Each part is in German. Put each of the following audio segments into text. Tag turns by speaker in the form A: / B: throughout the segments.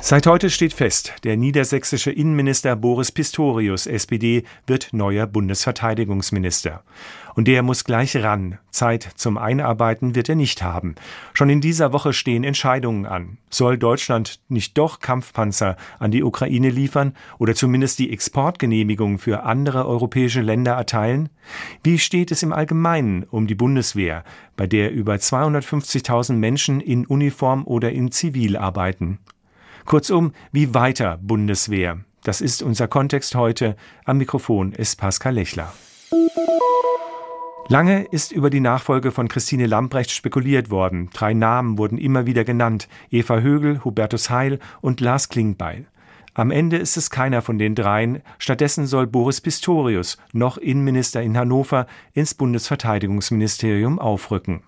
A: Seit heute steht fest, der niedersächsische Innenminister Boris Pistorius, SPD, wird neuer Bundesverteidigungsminister. Und der muss gleich ran. Zeit zum Einarbeiten wird er nicht haben. Schon in dieser Woche stehen Entscheidungen an. Soll Deutschland nicht doch Kampfpanzer an die Ukraine liefern oder zumindest die Exportgenehmigung für andere europäische Länder erteilen? Wie steht es im Allgemeinen um die Bundeswehr, bei der über 250.000 Menschen in Uniform oder in Zivil arbeiten? Kurzum, wie weiter Bundeswehr? Das ist unser Kontext heute. Am Mikrofon ist Pascal Lechler. Lange ist über die Nachfolge von Christine Lambrecht spekuliert worden. Drei Namen wurden immer wieder genannt. Eva Högel, Hubertus Heil und Lars Klingbeil. Am Ende ist es keiner von den dreien. Stattdessen soll Boris Pistorius, noch Innenminister in Hannover, ins Bundesverteidigungsministerium aufrücken.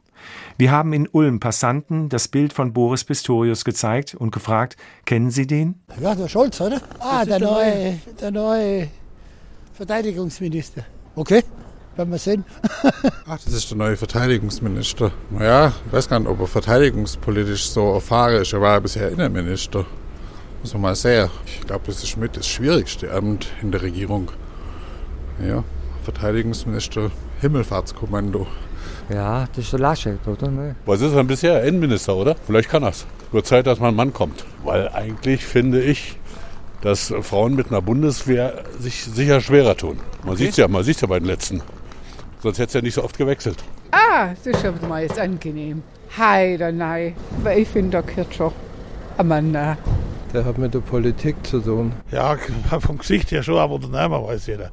A: Wir haben in Ulm Passanten das Bild von Boris Pistorius gezeigt und gefragt, kennen Sie den?
B: Ja, der Scholz, oder? Ah, der neue, der neue Verteidigungsminister. Okay, werden wir sehen.
C: Ach, das ist der neue Verteidigungsminister. Naja, ich weiß gar nicht, ob er verteidigungspolitisch so erfahren ist. Er war ja bisher Innenminister. Muss man mal sehen. Ich glaube, das ist mit das schwierigste Amt in der Regierung. Ja, Verteidigungsminister, Himmelfahrtskommando.
D: Ja, das ist der Laschet, oder? Nee.
E: Was ist er bisher? Innenminister, oder? Vielleicht kann er's. Wird Zeit, dass mal ein Mann kommt. Weil eigentlich finde ich, dass Frauen mit einer Bundeswehr sich sicher schwerer tun. Man okay. sieht ja, man sieht's ja bei den letzten. Sonst hätte es ja nicht so oft gewechselt.
F: Ah, das ist aber mal jetzt angenehm. Hi, oder nein. Aber ich finde, da gehört schon ein Mann.
D: Der hat mit der Politik zu tun.
G: Ja, vom Gesicht her schon, aber der Name weiß jeder.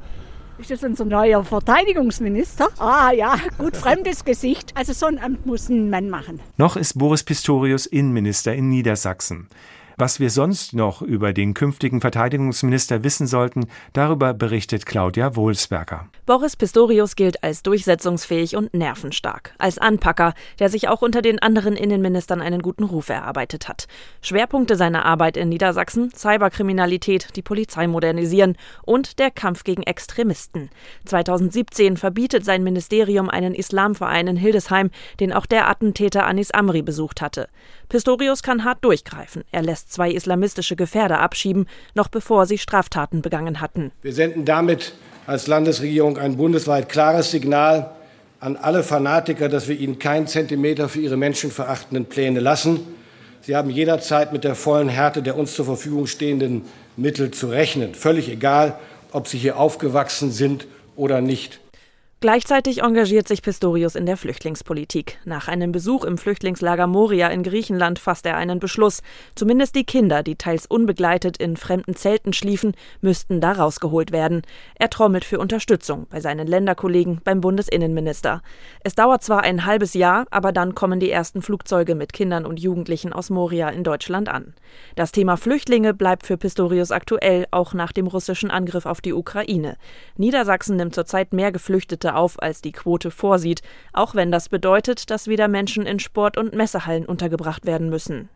H: Ist das unser neuer Verteidigungsminister? Ah ja, gut fremdes Gesicht. Also so ein Amt muss ein Mann machen.
A: Noch ist Boris Pistorius Innenminister in Niedersachsen. Was wir sonst noch über den künftigen Verteidigungsminister wissen sollten, darüber berichtet Claudia Wohlsberger.
I: Boris Pistorius gilt als durchsetzungsfähig und nervenstark, als Anpacker, der sich auch unter den anderen Innenministern einen guten Ruf erarbeitet hat. Schwerpunkte seiner Arbeit in Niedersachsen Cyberkriminalität, die Polizei modernisieren und der Kampf gegen Extremisten. 2017 verbietet sein Ministerium einen Islamverein in Hildesheim, den auch der Attentäter Anis Amri besucht hatte. Pistorius kann hart durchgreifen. Er lässt zwei islamistische Gefährder abschieben, noch bevor sie Straftaten begangen hatten.
J: Wir senden damit als Landesregierung ein bundesweit klares Signal an alle Fanatiker, dass wir ihnen keinen Zentimeter für ihre menschenverachtenden Pläne lassen. Sie haben jederzeit mit der vollen Härte der uns zur Verfügung stehenden Mittel zu rechnen, völlig egal, ob sie hier aufgewachsen sind oder nicht.
I: Gleichzeitig engagiert sich Pistorius in der Flüchtlingspolitik. Nach einem Besuch im Flüchtlingslager Moria in Griechenland fasst er einen Beschluss. Zumindest die Kinder, die teils unbegleitet in fremden Zelten schliefen, müssten da rausgeholt werden. Er trommelt für Unterstützung bei seinen Länderkollegen beim Bundesinnenminister. Es dauert zwar ein halbes Jahr, aber dann kommen die ersten Flugzeuge mit Kindern und Jugendlichen aus Moria in Deutschland an. Das Thema Flüchtlinge bleibt für Pistorius aktuell, auch nach dem russischen Angriff auf die Ukraine. Niedersachsen nimmt zurzeit mehr Geflüchtete Quote auf, als die Quote vorsieht, auch wenn das bedeutet, dass wieder Menschen in Sport- und Messehallen untergebracht werden müssen.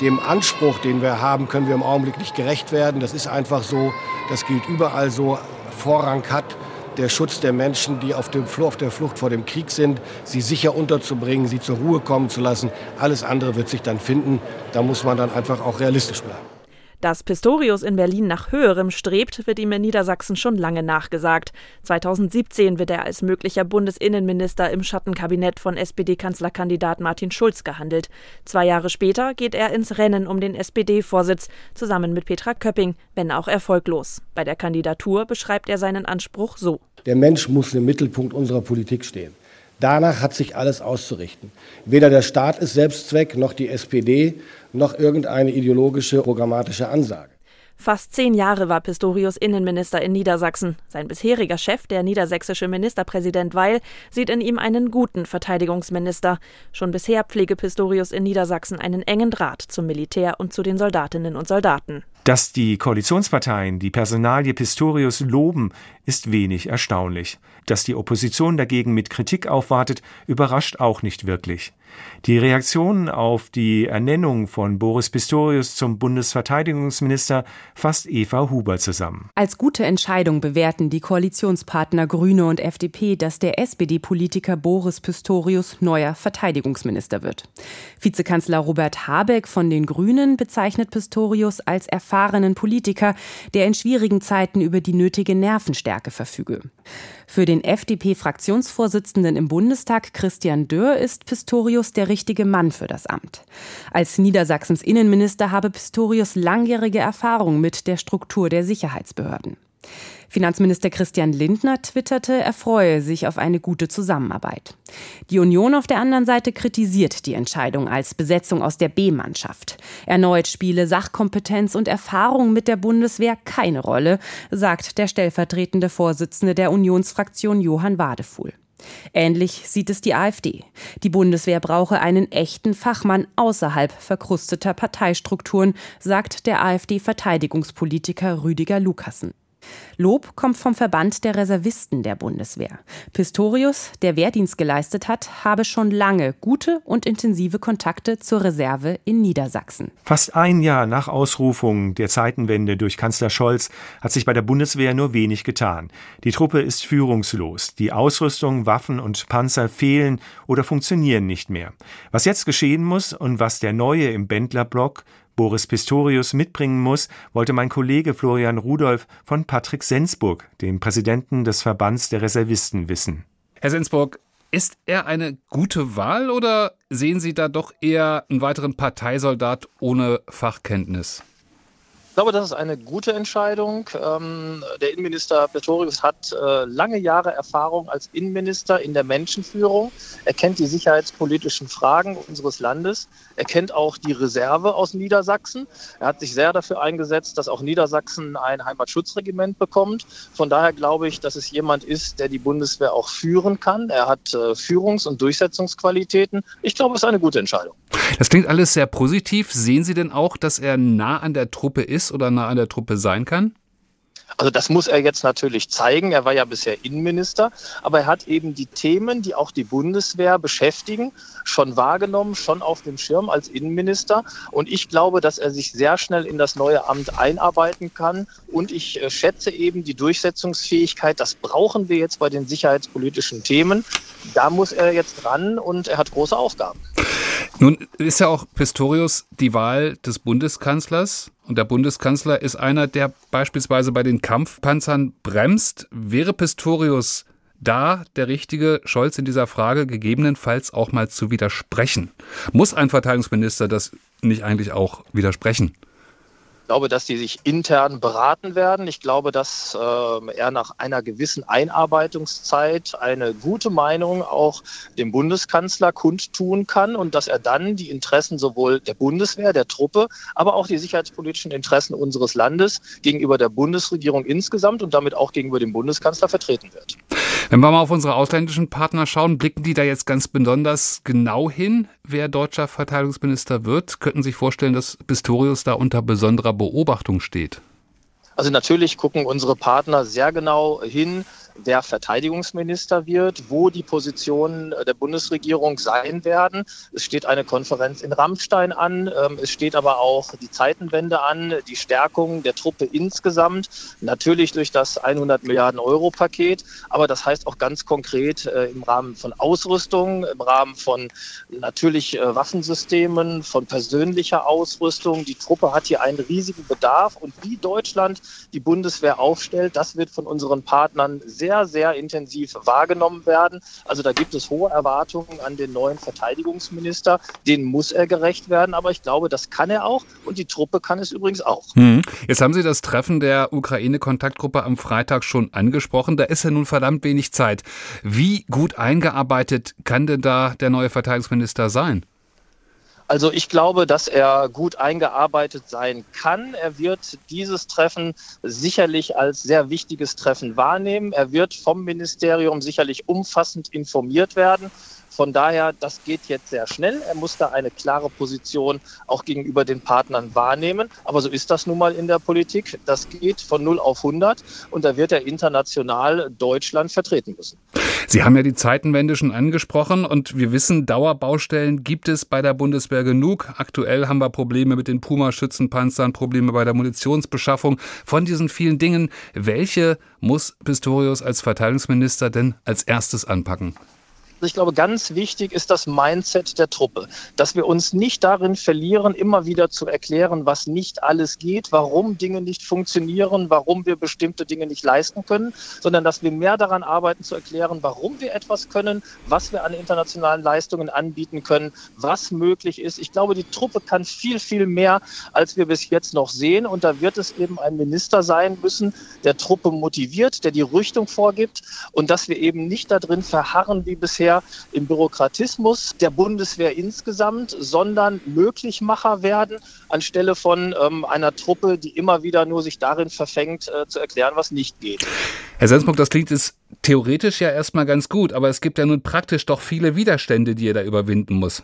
J: Dem Anspruch, den wir haben, können wir im Augenblick nicht gerecht werden. Das ist einfach so, das gilt überall so. Vorrang hat der Schutz der Menschen, die auf, dem, auf der Flucht vor dem Krieg sind, sie sicher unterzubringen, sie zur Ruhe kommen zu lassen. Alles andere wird sich dann finden. Da muss man dann einfach auch realistisch bleiben.
I: Dass Pistorius in Berlin nach Höherem strebt, wird ihm in Niedersachsen schon lange nachgesagt. 2017 wird er als möglicher Bundesinnenminister im Schattenkabinett von SPD-Kanzlerkandidat Martin Schulz gehandelt. Zwei Jahre später geht er ins Rennen um den SPD-Vorsitz, zusammen mit Petra Köpping, wenn auch erfolglos. Bei der Kandidatur beschreibt er seinen Anspruch so.
J: Der Mensch muss im Mittelpunkt unserer Politik stehen. Danach hat sich alles auszurichten. Weder der Staat ist Selbstzweck, noch die SPD, noch irgendeine ideologische, programmatische Ansage.
I: Fast zehn Jahre war Pistorius Innenminister in Niedersachsen. Sein bisheriger Chef, der niedersächsische Ministerpräsident Weil, sieht in ihm einen guten Verteidigungsminister. Schon bisher pflege Pistorius in Niedersachsen einen engen Draht zum Militär und zu den Soldatinnen und Soldaten.
A: Dass die Koalitionsparteien die Personalie Pistorius loben, ist wenig erstaunlich. Dass die Opposition dagegen mit Kritik aufwartet, überrascht auch nicht wirklich. Die Reaktion auf die Ernennung von Boris Pistorius zum Bundesverteidigungsminister fasst Eva Huber zusammen.
K: Als gute Entscheidung bewerten die Koalitionspartner Grüne und FDP, dass der SPD-Politiker Boris Pistorius neuer Verteidigungsminister wird. Vizekanzler Robert Habeck von den Grünen bezeichnet Pistorius als erfahrenen Politiker, der in schwierigen Zeiten über die nötige Nervenstärke verfüge. Für den FDP-Fraktionsvorsitzenden im Bundestag Christian Dörr ist Pistorius der richtige Mann für das Amt. Als Niedersachsens Innenminister habe Pistorius langjährige Erfahrung mit der Struktur der Sicherheitsbehörden. Finanzminister Christian Lindner twitterte, er freue sich auf eine gute Zusammenarbeit. Die Union auf der anderen Seite kritisiert die Entscheidung als Besetzung aus der B-Mannschaft. Erneut spiele Sachkompetenz und Erfahrung mit der Bundeswehr keine Rolle, sagt der stellvertretende Vorsitzende der Unionsfraktion Johann Wadefuhl. Ähnlich sieht es die AfD. Die Bundeswehr brauche einen echten Fachmann außerhalb verkrusteter Parteistrukturen, sagt der AfD-Verteidigungspolitiker Rüdiger Lukassen. Lob kommt vom Verband der Reservisten der Bundeswehr. Pistorius, der Wehrdienst geleistet hat, habe schon lange gute und intensive Kontakte zur Reserve in Niedersachsen.
A: Fast ein Jahr nach Ausrufung der Zeitenwende durch Kanzler Scholz hat sich bei der Bundeswehr nur wenig getan. Die Truppe ist führungslos. Die Ausrüstung, Waffen und Panzer fehlen oder funktionieren nicht mehr. Was jetzt geschehen muss und was der Neue im Bändlerblock Boris Pistorius mitbringen muss, wollte mein Kollege Florian Rudolph von Patrick Sensburg, dem Präsidenten des Verbands der Reservisten, wissen.
L: Herr Sensburg, ist er eine gute Wahl oder sehen Sie da doch eher einen weiteren Parteisoldat ohne Fachkenntnis?
M: Glaube, das ist eine gute Entscheidung. Ähm, der Innenminister Pretorius hat äh, lange Jahre Erfahrung als Innenminister in der Menschenführung. Er kennt die sicherheitspolitischen Fragen unseres Landes. Er kennt auch die Reserve aus Niedersachsen. Er hat sich sehr dafür eingesetzt, dass auch Niedersachsen ein Heimatschutzregiment bekommt. Von daher glaube ich, dass es jemand ist, der die Bundeswehr auch führen kann. Er hat äh, Führungs- und Durchsetzungsqualitäten. Ich glaube, es ist eine gute Entscheidung.
L: Das klingt alles sehr positiv. Sehen Sie denn auch, dass er nah an der Truppe ist oder nah an der Truppe sein kann?
M: Also das muss er jetzt natürlich zeigen. Er war ja bisher Innenminister, aber er hat eben die Themen, die auch die Bundeswehr beschäftigen, schon wahrgenommen, schon auf dem Schirm als Innenminister. Und ich glaube, dass er sich sehr schnell in das neue Amt einarbeiten kann. Und ich äh, schätze eben die Durchsetzungsfähigkeit. Das brauchen wir jetzt bei den sicherheitspolitischen Themen. Da muss er jetzt ran und er hat große Aufgaben.
L: Nun ist ja auch Pistorius die Wahl des Bundeskanzlers. Und der Bundeskanzler ist einer, der beispielsweise bei den Kampfpanzern bremst. Wäre Pistorius da der richtige, Scholz in dieser Frage gegebenenfalls auch mal zu widersprechen? Muss ein Verteidigungsminister das nicht eigentlich auch widersprechen?
M: Ich glaube, dass die sich intern beraten werden. Ich glaube, dass äh, er nach einer gewissen Einarbeitungszeit eine gute Meinung auch dem Bundeskanzler kundtun kann und dass er dann die Interessen sowohl der Bundeswehr, der Truppe, aber auch die sicherheitspolitischen Interessen unseres Landes gegenüber der Bundesregierung insgesamt und damit auch gegenüber dem Bundeskanzler vertreten wird.
L: Wenn wir mal auf unsere ausländischen Partner schauen, blicken die da jetzt ganz besonders genau hin, wer deutscher Verteidigungsminister wird? Könnten Sie sich vorstellen, dass Pistorius da unter besonderer Beobachtung steht?
M: Also natürlich gucken unsere Partner sehr genau hin, wer Verteidigungsminister wird, wo die Positionen der Bundesregierung sein werden. Es steht eine Konferenz in Rammstein an, ähm, es steht aber auch die Zeitenwende an, die Stärkung der Truppe insgesamt, natürlich durch das 100 Milliarden Euro Paket, aber das heißt auch ganz konkret äh, im Rahmen von Ausrüstung, im Rahmen von natürlich äh, Waffensystemen, von persönlicher Ausrüstung. Die Truppe hat hier einen riesigen Bedarf und wie Deutschland die Bundeswehr aufstellt, das wird von unseren Partnern sehr sehr, sehr intensiv wahrgenommen werden. Also da gibt es hohe Erwartungen an den neuen Verteidigungsminister. Den muss er gerecht werden, aber ich glaube, das kann er auch und die Truppe kann es übrigens auch.
L: Hm. Jetzt haben Sie das Treffen der Ukraine-Kontaktgruppe am Freitag schon angesprochen. Da ist ja nun verdammt wenig Zeit. Wie gut eingearbeitet kann denn da der neue Verteidigungsminister sein?
M: Also ich glaube, dass er gut eingearbeitet sein kann. Er wird dieses Treffen sicherlich als sehr wichtiges Treffen wahrnehmen. Er wird vom Ministerium sicherlich umfassend informiert werden Von daher, das geht jetzt sehr schnell. Er muss da eine klare Position auch gegenüber den Partnern wahrnehmen. Aber so ist das nun mal in der Politik. Das geht von 0 auf 100 und da wird er international Deutschland vertreten müssen.
L: Sie haben ja die Zeitenwende schon angesprochen und wir wissen, Dauerbaustellen gibt es bei der Bundeswehr genug. Aktuell haben wir Probleme mit den Puma-Schützenpanzern, Probleme bei der Munitionsbeschaffung. Von diesen vielen Dingen, welche muss Pistorius als Verteidigungsminister denn als erstes anpacken?
M: Ich glaube, ganz wichtig ist das Mindset der Truppe, dass wir uns nicht darin verlieren, immer wieder zu erklären, was nicht alles geht, warum Dinge nicht funktionieren, warum wir bestimmte Dinge nicht leisten können, sondern dass wir mehr daran arbeiten zu erklären, warum wir etwas können, was wir an internationalen Leistungen anbieten können, was möglich ist. Ich glaube, die Truppe kann viel, viel mehr, als wir bis jetzt noch sehen. Und da wird es eben ein Minister sein müssen, der Truppe motiviert, der die Richtung vorgibt und dass wir eben nicht darin verharren wie bisher, Bundeswehr im Bürokratismus der Bundeswehr insgesamt, sondern Möglichmacher werden anstelle von ähm, einer Truppe, die immer wieder nur sich darin verfängt, äh, zu erklären, was nicht geht.
L: Herr Sensburg, das klingt jetzt theoretisch ja erstmal ganz gut, aber es gibt ja nun praktisch doch viele Widerstände, die er da überwinden muss.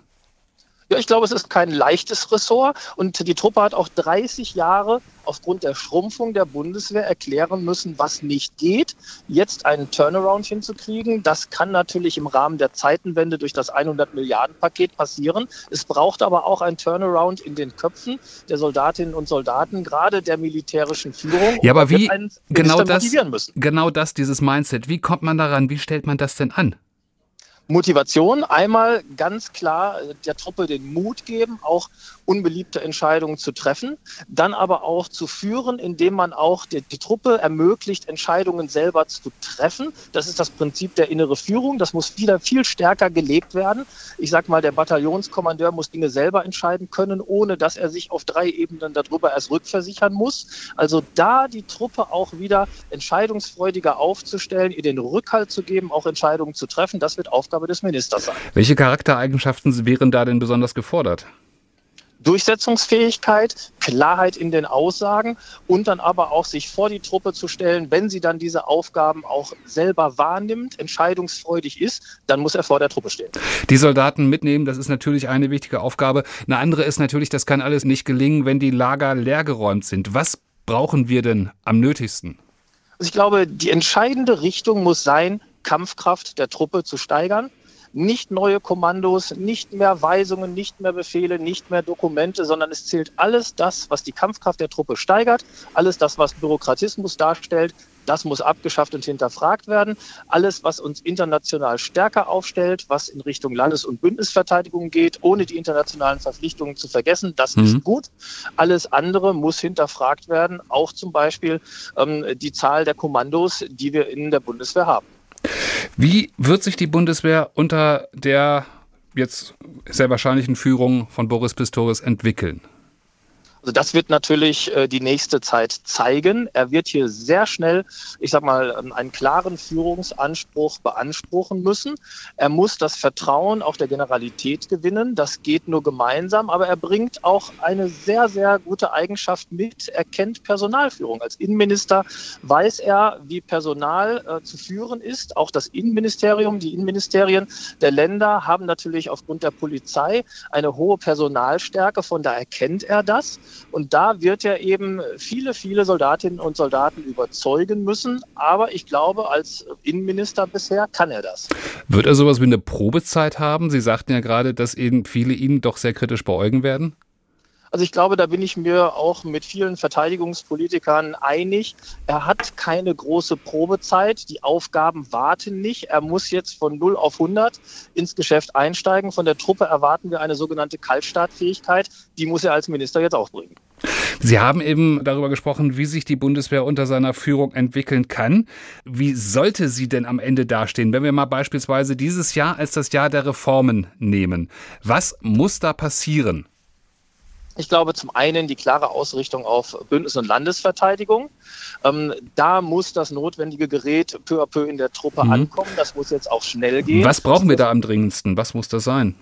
M: Ja, ich glaube, es ist kein leichtes Ressort und die Truppe hat auch 30 Jahre aufgrund der Schrumpfung der Bundeswehr erklären müssen, was nicht geht. Jetzt einen Turnaround hinzukriegen, das kann natürlich im Rahmen der Zeitenwende durch das 100 Milliarden Paket passieren. Es braucht aber auch ein Turnaround in den Köpfen der Soldatinnen und Soldaten, gerade der militärischen Führung.
L: Ja, aber wie genau das, genau das, dieses Mindset, wie kommt man daran? Wie stellt man das denn an?
M: Motivation. Einmal ganz klar äh, der Truppe den Mut geben, auch unbeliebte Entscheidungen zu treffen, dann aber auch zu führen, indem man auch die, die, Truppe ermöglicht, Entscheidungen selber zu treffen. Das ist das Prinzip der innere Führung. Das muss wieder viel stärker gelebt werden. Ich sage mal, der Bataillonskommandeur muss Dinge selber entscheiden können, ohne dass er sich auf drei Ebenen darüber erst rückversichern muss. Also da die Truppe auch wieder entscheidungsfreudiger aufzustellen, ihr den Rückhalt zu geben, auch Entscheidungen zu treffen, das wird Aufgabe des Ministers sein.
L: Welche Charaktereigenschaften wären da denn besonders gefordert?
M: Durchsetzungsfähigkeit, Klarheit in den Aussagen und dann aber auch sich vor die Truppe zu stellen, wenn sie dann diese Aufgaben auch selber wahrnimmt, entscheidungsfreudig ist, dann muss er vor der Truppe stehen.
L: Die Soldaten mitnehmen, das ist natürlich eine wichtige Aufgabe. Eine andere ist natürlich, das kann alles nicht gelingen, wenn die Lager leergeräumt sind. Was brauchen wir denn am nötigsten?
M: Also ich glaube, die entscheidende Richtung muss sein, Kampfkraft der Truppe zu steigern nicht neue Kommandos, nicht mehr Weisungen, nicht mehr Befehle, nicht mehr Dokumente, sondern es zählt alles das, was die Kampfkraft der Truppe steigert, alles das, was Bürokratismus darstellt, das muss abgeschafft und hinterfragt werden. Alles, was uns international stärker aufstellt, was in Richtung Landes- und Bündnisverteidigung geht, ohne die internationalen Verpflichtungen zu vergessen, das mhm. ist gut. Alles andere muss hinterfragt werden, auch zum Beispiel ähm, die Zahl der Kommandos, die wir in der Bundeswehr haben.
L: Wie wird sich die Bundeswehr unter der jetzt sehr wahrscheinlichen Führung von Boris Pistorius entwickeln?
M: Also das wird natürlich äh, die nächste Zeit zeigen. Er wird hier sehr schnell, ich sag mal, ähm, einen klaren Führungsanspruch beanspruchen müssen. Er muss das Vertrauen auch der Generalität gewinnen. Das geht nur gemeinsam, aber er bringt auch eine sehr, sehr gute Eigenschaft mit. Er kennt Personalführung. Als Innenminister weiß er, wie Personal äh, zu führen ist. Auch das Innenministerium, die Innenministerien der Länder haben natürlich aufgrund der Polizei eine hohe Personalstärke. Von daher kennt er das. Und da wird er eben viele, viele Soldatinnen und Soldaten überzeugen müssen. Aber ich glaube, als Innenminister bisher kann er das.
L: Wird er sowas wie eine Probezeit haben? Sie sagten ja gerade, dass eben viele ihn doch sehr kritisch beäugen werden.
M: Also ich glaube, da bin ich mir auch mit vielen Verteidigungspolitikern einig. Er hat keine große Probezeit. Die Aufgaben warten nicht. Er muss jetzt von 0 auf 100 ins Geschäft einsteigen. Von der Truppe erwarten wir eine sogenannte Kaltstartfähigkeit. Die muss er als Minister jetzt auch bringen.
L: Sie haben eben darüber gesprochen, wie sich die Bundeswehr unter seiner Führung entwickeln kann. Wie sollte sie denn am Ende dastehen, wenn wir mal beispielsweise dieses Jahr als das Jahr der Reformen nehmen? Was muss da passieren?
M: Ich glaube zum einen die klare Ausrichtung auf Bündnis- und Landesverteidigung. Ähm, da muss das notwendige Gerät peu à peu in der Truppe mhm. ankommen. Das muss jetzt auch schnell gehen.
L: Was brauchen wir da am dringendsten? Was muss das sein?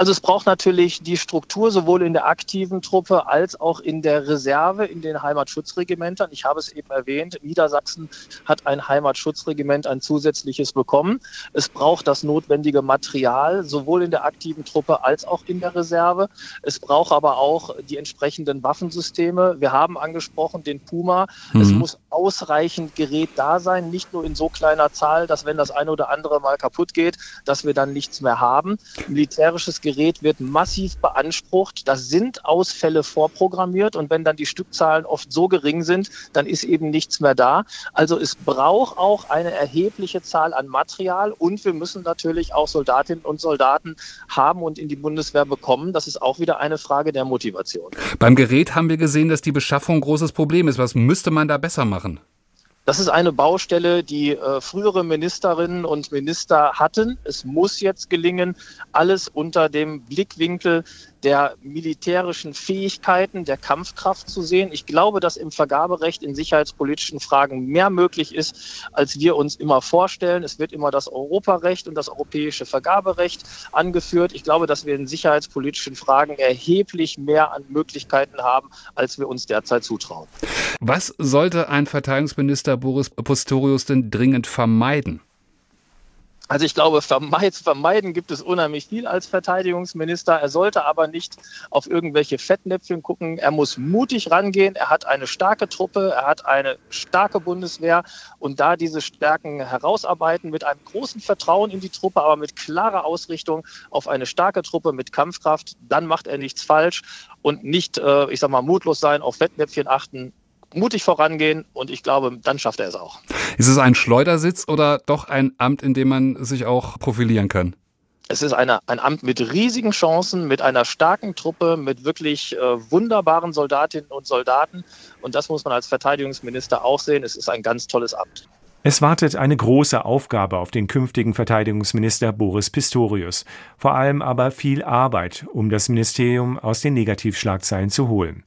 M: Also es braucht natürlich die Struktur sowohl in der aktiven Truppe als auch in der Reserve, in den Heimatschutzregimentern. Ich habe es eben erwähnt, Niedersachsen hat ein Heimatschutzregiment, ein zusätzliches bekommen. Es braucht das notwendige Material sowohl in der aktiven Truppe als auch in der Reserve. Es braucht aber auch die entsprechenden Waffensysteme. Wir haben angesprochen den Puma. Mhm. Es muss ausreichend Gerät da sein, nicht nur in so kleiner Zahl, dass wenn das eine oder andere mal kaputt geht, dass wir dann nichts mehr haben. Militärisches Gerät Gerät wird massiv beansprucht. Da sind Ausfälle vorprogrammiert und wenn dann die Stückzahlen oft so gering sind, dann ist eben nichts mehr da. Also es braucht auch eine erhebliche Zahl an Material und wir müssen natürlich auch Soldatinnen und Soldaten haben und in die Bundeswehr bekommen. Das ist auch wieder eine Frage der Motivation.
L: Beim Gerät haben wir gesehen, dass die Beschaffung ein großes Problem ist. Was müsste man da besser machen?
M: Das ist eine Baustelle, die äh, frühere Ministerinnen und Minister hatten. Es muss jetzt gelingen, alles unter dem Blickwinkel der militärischen Fähigkeiten, der Kampfkraft zu sehen. Ich glaube, dass im Vergaberecht in sicherheitspolitischen Fragen mehr möglich ist, als wir uns immer vorstellen. Es wird immer das Europarecht und das europäische Vergaberecht angeführt. Ich glaube, dass wir in sicherheitspolitischen Fragen erheblich mehr an Möglichkeiten haben, als wir uns derzeit zutrauen.
L: Was sollte ein Verteidigungsminister Boris Pistorius denn dringend vermeiden?
M: Also ich glaube, vermeiden gibt es unheimlich viel als Verteidigungsminister. Er sollte aber nicht auf irgendwelche Fettnäpfchen gucken. Er muss mutig rangehen. Er hat eine starke Truppe, er hat eine starke Bundeswehr und da diese Stärken herausarbeiten mit einem großen Vertrauen in die Truppe, aber mit klarer Ausrichtung auf eine starke Truppe mit Kampfkraft, dann macht er nichts falsch und nicht, äh, ich sag mal, mutlos sein, auf Fettnäpfchen achten mutig vorangehen und ich glaube, dann schafft er es auch.
L: Ist es ein Schleudersitz oder doch ein Amt, in dem man sich auch profilieren kann?
M: Es ist eine, ein Amt mit riesigen Chancen, mit einer starken Truppe, mit wirklich äh, wunderbaren Soldatinnen und Soldaten. Und das muss man als Verteidigungsminister auch sehen. Es ist ein ganz tolles Amt.
A: Es wartet eine große Aufgabe auf den künftigen Verteidigungsminister Boris Pistorius, vor allem aber viel Arbeit, um das Ministerium aus den Negativschlagzeilen zu holen.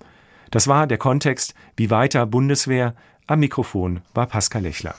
A: Das war der Kontext, wie weiter Bundeswehr. Am Mikrofon war Pascal Lechler.